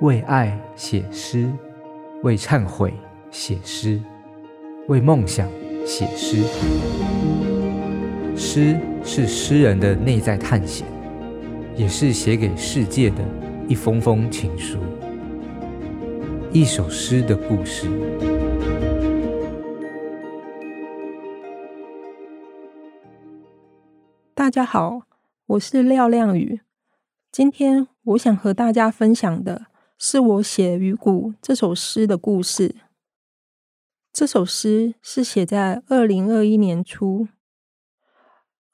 为爱写诗，为忏悔写诗，为梦想写诗。诗是诗人的内在探险，也是写给世界的一封封情书。一首诗的故事。大家好，我是廖亮宇。今天我想和大家分享的是我写《鱼骨》这首诗的故事。这首诗是写在二零二一年初。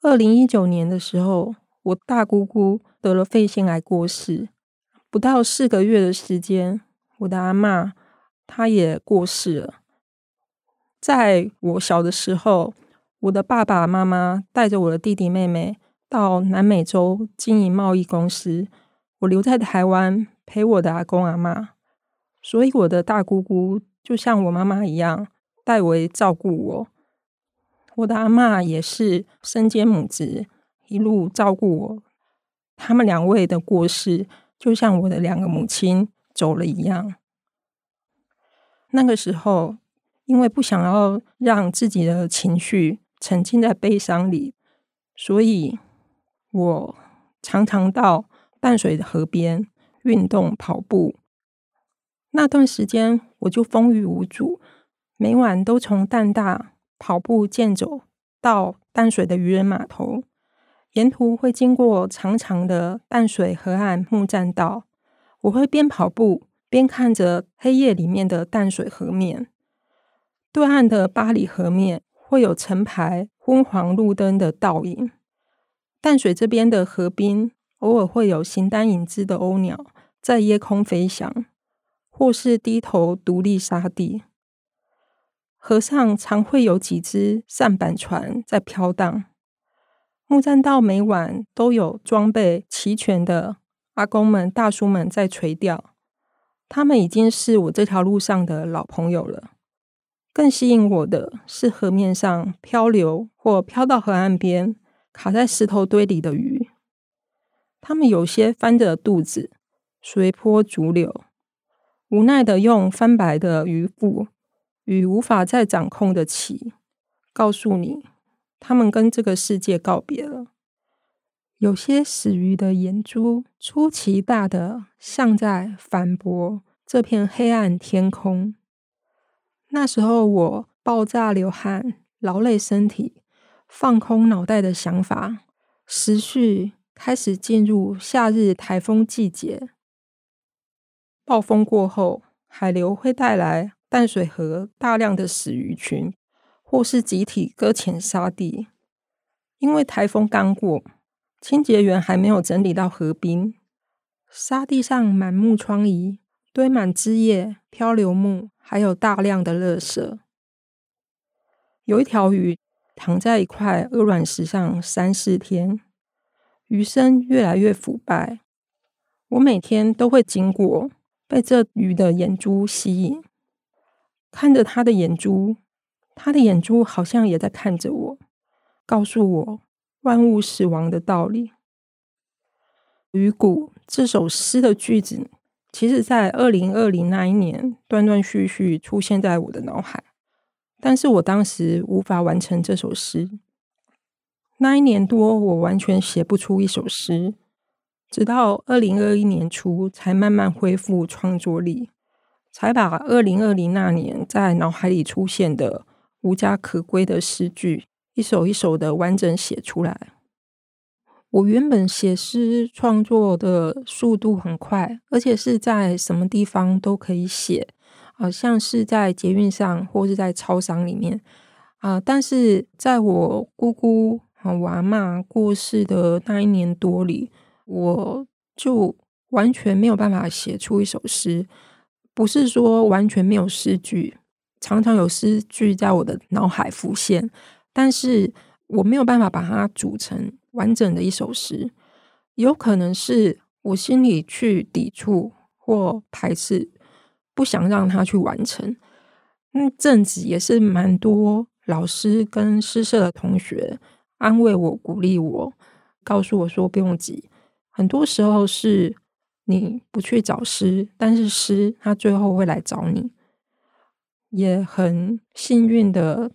二零一九年的时候，我大姑姑得了肺腺癌过世，不到四个月的时间，我的阿嬷她也过世了。在我小的时候，我的爸爸妈妈带着我的弟弟妹妹到南美洲经营贸易公司，我留在台湾陪我的阿公阿嬷，所以我的大姑姑就像我妈妈一样代为照顾我。我的阿嬷也是身兼母职，一路照顾我。他们两位的过世，就像我的两个母亲走了一样。那个时候，因为不想要让自己的情绪沉浸在悲伤里，所以我常常到淡水的河边运动跑步。那段时间，我就风雨无阻，每晚都从淡大。跑步健走到淡水的渔人码头，沿途会经过长长的淡水河岸木栈道。我会边跑步边看着黑夜里面的淡水河面，对岸的八里河面会有成排昏黄路灯的倒影。淡水这边的河滨偶尔会有形单影只的鸥鸟在夜空飞翔，或是低头独立沙地。河上常会有几只舢板船在飘荡，木栈道每晚都有装备齐全的阿公们、大叔们在垂钓，他们已经是我这条路上的老朋友了。更吸引我的是河面上漂流或漂到河岸边卡在石头堆里的鱼，他们有些翻着肚子，随波逐流，无奈的用翻白的鱼腹。与无法再掌控的鳍，告诉你，他们跟这个世界告别了。有些死鱼的眼珠出奇大的，像在反驳这片黑暗天空。那时候我爆炸流汗，劳累身体，放空脑袋的想法，时序开始进入夏日台风季节。暴风过后，海流会带来。淡水河大量的死鱼群，或是集体搁浅沙地，因为台风刚过，清洁员还没有整理到河滨，沙地上满目疮痍，堆满枝叶、漂流木，还有大量的垃圾。有一条鱼躺在一块鹅卵石上三四天，鱼身越来越腐败。我每天都会经过，被这鱼的眼珠吸引。看着他的眼珠，他的眼珠好像也在看着我，告诉我万物死亡的道理。《鱼骨》这首诗的句子，其实在二零二零那一年断断续续出现在我的脑海，但是我当时无法完成这首诗。那一年多，我完全写不出一首诗，直到二零二一年初，才慢慢恢复创作力。才把二零二零那年在脑海里出现的无家可归的诗句，一首一首的完整写出来。我原本写诗创作的速度很快，而且是在什么地方都可以写，好像是在捷运上或是在超商里面啊。但是在我姑姑啊、我阿嬷过世的那一年多里，我就完全没有办法写出一首诗。不是说完全没有诗句，常常有诗句在我的脑海浮现，但是我没有办法把它组成完整的一首诗。有可能是我心里去抵触或排斥，不想让它去完成。那阵子也是蛮多老师跟诗社的同学安慰我、鼓励我，告诉我说不用急。很多时候是你不去找诗，但是诗它最后会来找你。也很幸运的，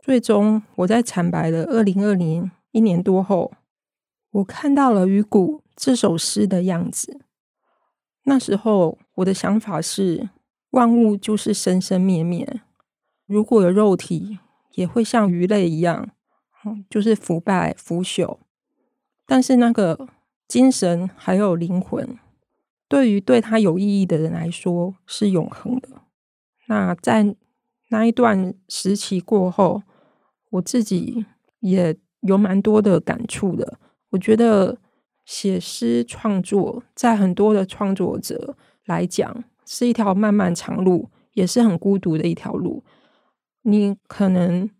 最终我在惨白的二零二零一年多后，我看到了《鱼骨》这首诗的样子。那时候我的想法是，万物就是生生灭灭，如果有肉体，也会像鱼类一样，就是腐败腐朽。但是那个精神还有灵魂，对于对他有意义的人来说是永恒的。那在那一段时期过后，我自己也有蛮多的感触的。我觉得写诗创作，在很多的创作者来讲，是一条漫漫长路，也是很孤独的一条路。你可能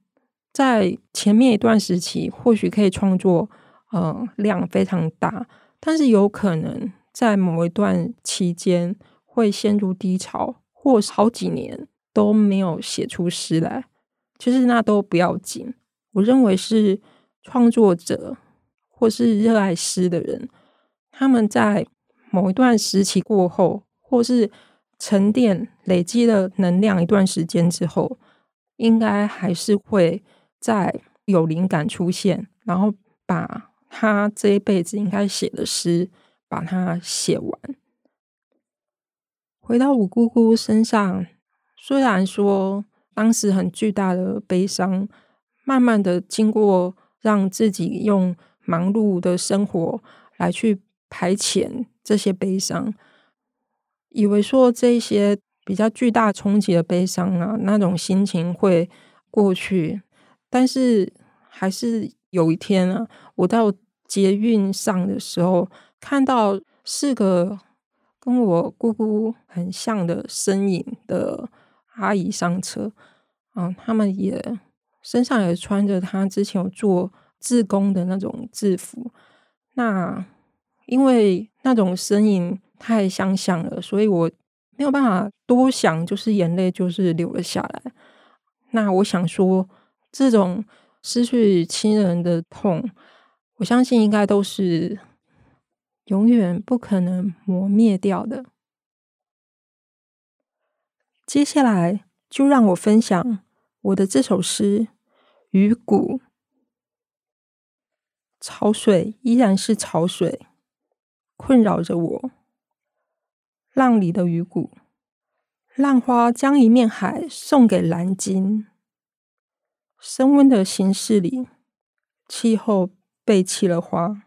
在前面一段时期，或许可以创作，呃，量非常大，但是有可能在某一段期间会陷入低潮，或好几年。都没有写出诗来，其实那都不要紧。我认为是创作者或是热爱诗的人，他们在某一段时期过后，或是沉淀累积了能量一段时间之后，应该还是会再有灵感出现，然后把他这一辈子应该写的诗把它写完。回到我姑姑身上。虽然说当时很巨大的悲伤，慢慢的经过让自己用忙碌的生活来去排遣这些悲伤，以为说这些比较巨大冲击的悲伤啊，那种心情会过去，但是还是有一天啊，我到捷运上的时候，看到四个跟我姑姑很像的身影的。阿姨上车，嗯，他们也身上也穿着他之前有做志工的那种制服。那因为那种身影太相像了，所以我没有办法多想，就是眼泪就是流了下来。那我想说，这种失去亲人的痛，我相信应该都是永远不可能磨灭掉的。接下来就让我分享我的这首诗《鱼骨》。潮水依然是潮水，困扰着我。浪里的鱼骨，浪花将一面海送给蓝鲸。升温的形式里，气候背弃了花，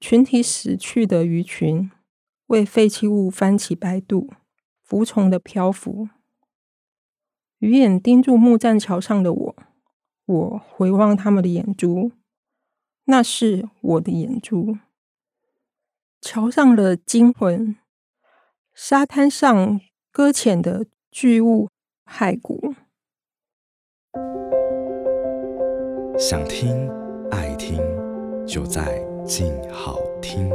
群体死去的鱼群为废弃物翻起白肚。服从的漂浮，鱼眼盯住木栈桥上的我，我回望他们的眼珠，那是我的眼珠。桥上的惊魂，沙滩上搁浅的巨物骸骨。想听爱听，就在静好听。